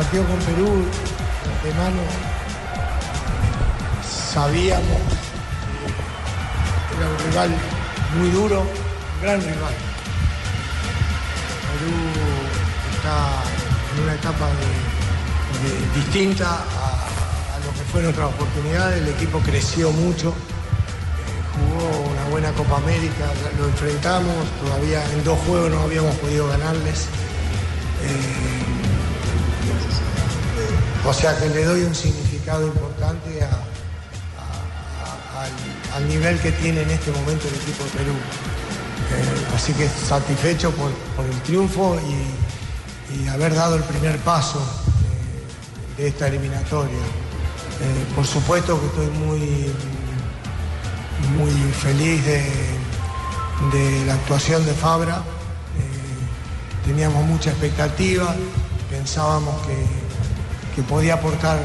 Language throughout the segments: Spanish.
partido con Perú, de mano, sabíamos que era un rival muy duro, un gran rival. Perú está en una etapa distinta a, lo que fue nuestra oportunidad. El equipo creció mucho, eh, jugó una buena Copa América, lo enfrentamos, todavía en dos juegos no habíamos podido ganarles. Eh, o sea que le doy un significado importante al, nivel que tiene en este momento el equipo de Perú. Eh, así que satisfecho por, el triunfo y, haber dado el primer paso eh, de esta eliminatoria. Eh, por supuesto que estoy muy, muy feliz de, de la actuación de Fabra. teníamos mucha expectativa, pensábamos que que podía aportar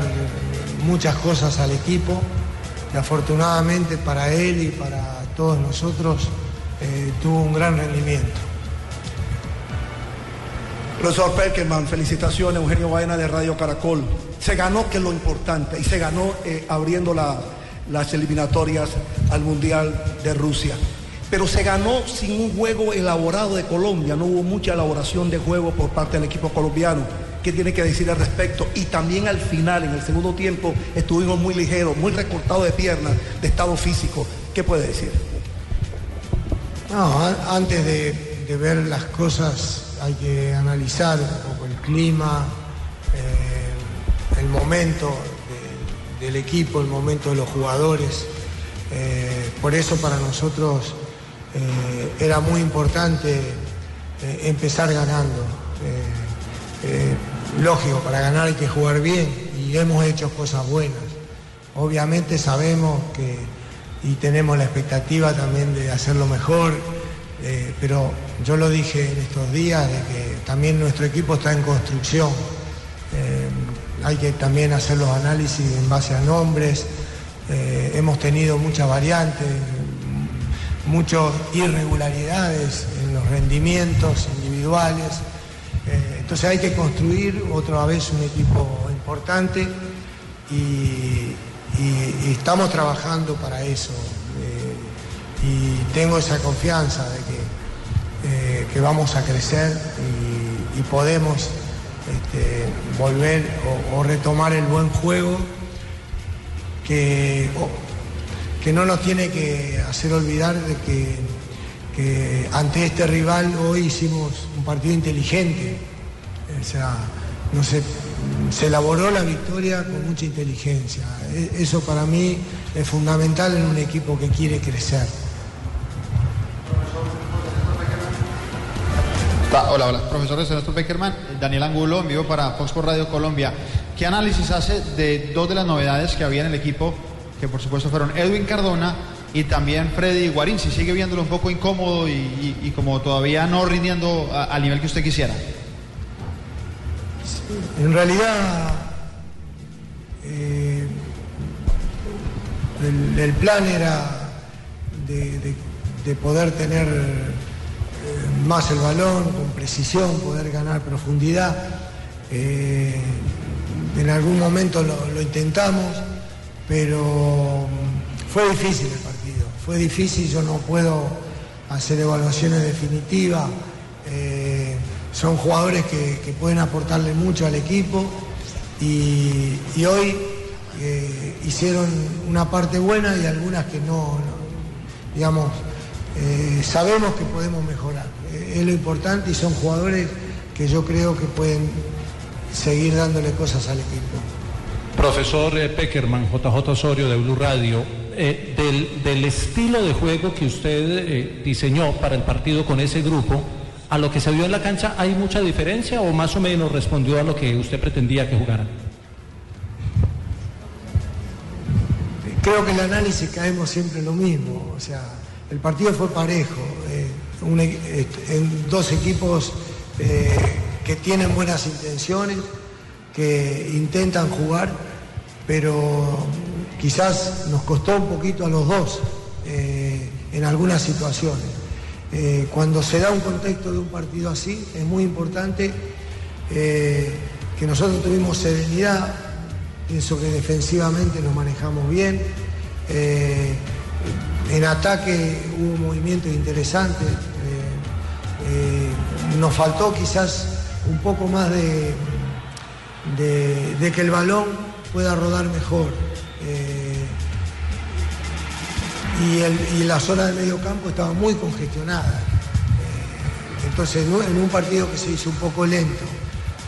muchas cosas al equipo y afortunadamente para él y para todos nosotros eh, tuvo un gran rendimiento. Profesor Perkerman, felicitaciones, Eugenio Baena de Radio Caracol. Se ganó, que es lo importante, y se ganó eh, abriendo las eliminatorias al Mundial de Rusia. Pero se ganó sin un juego elaborado de Colombia, no hubo mucha elaboración de juego por parte del equipo colombiano qué tiene que decir al respecto. Y también al final, en el segundo tiempo, estuvimos muy ligeros, muy recortados de piernas, de estado físico. ¿Qué puede decir? No, antes de, ver las cosas hay que analizar un poco el clima, eh, el momento del equipo, el momento de los jugadores. Eh, por eso para nosotros eh, era muy importante empezar ganando lógico, para ganar hay que jugar bien y hemos hecho cosas buenas. Obviamente sabemos que y tenemos la expectativa también de hacerlo mejor, eh, pero yo lo dije en estos días de que también nuestro equipo está en construcción. Eh, hay que también hacer los análisis en base a nombres. Eh, hemos tenido muchas variantes, muchas irregularidades en los rendimientos individuales. Entonces hay que construir otra vez un equipo importante y, estamos trabajando para eso. Eh, y tengo esa confianza de que, eh, que vamos a crecer y, podemos este, volver o, retomar el buen juego que, que no nos tiene que hacer olvidar de que, que ante este rival hoy hicimos un partido inteligente o sea, no se, se elaboró la victoria con mucha inteligencia. E, eso para mí es fundamental en un equipo que quiere crecer. Hola, hola, profesor Ernesto Beckerman, Daniel Angulo, en vivo para Fox por Radio Colombia. ¿Qué análisis hace de dos de las novedades que había en el equipo, que por supuesto fueron Edwin Cardona y también Freddy Guarín? Si sigue viéndolo un poco incómodo y, como todavía no rindiendo al nivel que usted quisiera. En realidad, eh, el, plan era de, poder tener eh, más el balón, con precisión, poder ganar profundidad. Eh, en algún momento lo, intentamos, pero fue difícil el partido. Fue difícil, yo no puedo hacer evaluaciones definitivas son jugadores que, pueden aportarle mucho al equipo y, hoy eh, hicieron una parte buena y algunas que no, digamos, eh, sabemos que podemos mejorar. Eh, es lo importante y son jugadores que yo creo que pueden seguir dándole cosas al equipo. Profesor Peckerman, JJ Osorio de Blue Radio, del, del, estilo de juego que usted diseñó para el partido con ese grupo, a lo que se vio en la cancha, ¿hay mucha diferencia o más o menos respondió a lo que usted pretendía que jugaran? Creo que el análisis caemos siempre en lo mismo. O sea, el partido fue parejo. Eh, e, en dos equipos eh, que tienen buenas intenciones, que intentan jugar, pero quizás nos costó un poquito a los dos eh, en algunas situaciones. Eh, cuando se da un contexto de un partido así, es muy importante eh, que nosotros tuvimos serenidad, pienso que defensivamente nos manejamos bien. Eh, en ataque hubo movimientos interesantes. Nos faltó quizás un poco más de, de, que el balón pueda rodar mejor. Y, la zona del medio campo estaba muy congestionada. entonces, en un partido que se hizo un poco lento,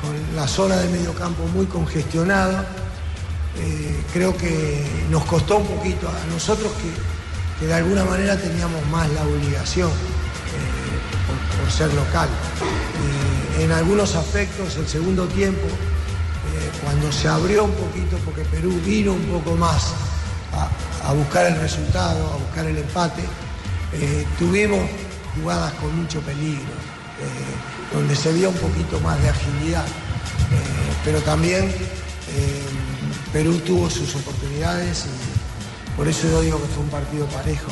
con la zona del medio campo muy congestionada, eh, creo que nos costó un poquito a nosotros que, de alguna manera teníamos más la obligación eh, por, ser local. Eh, en algunos aspectos, el segundo tiempo, cuando se abrió un poquito, porque Perú vino un poco más a, buscar el resultado, a buscar el empate, tuvimos jugadas con mucho peligro, donde se vio un poquito más de agilidad, pero también Perú tuvo sus oportunidades y por eso yo digo que fue un partido parejo.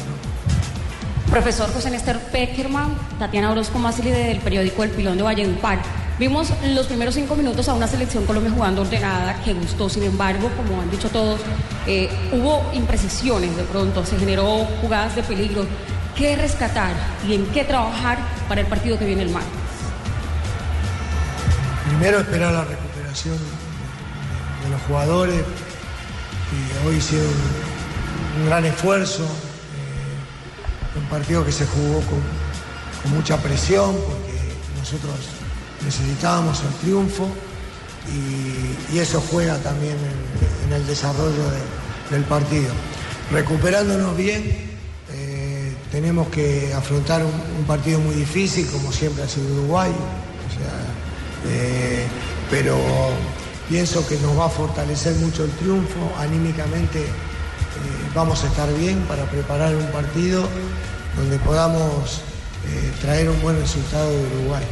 Profesor José Néstor Peckerman, Tatiana Orozco Masili del periódico El Pilón de Valledupar. Vimos los primeros cinco minutos a una selección Colombia jugando ordenada que gustó, sin embargo, como han dicho todos, eh, hubo imprecisiones de pronto, se generó jugadas de peligro. ¿Qué rescatar y en qué trabajar para el partido que viene el martes? Primero esperar la recuperación de los jugadores que hoy hicieron un, gran esfuerzo. Eh, un partido que se jugó con, mucha presión porque nosotros necesitábamos el triunfo y, eso juega también en, el desarrollo del partido. Recuperándonos bien, eh, tenemos que afrontar un, partido muy difícil, como siempre ha sido Uruguay, eh, pero Pienso que nos va a fortalecer mucho el triunfo, anímicamente eh, vamos a estar bien para preparar un partido donde podamos traer un buen resultado de Uruguay.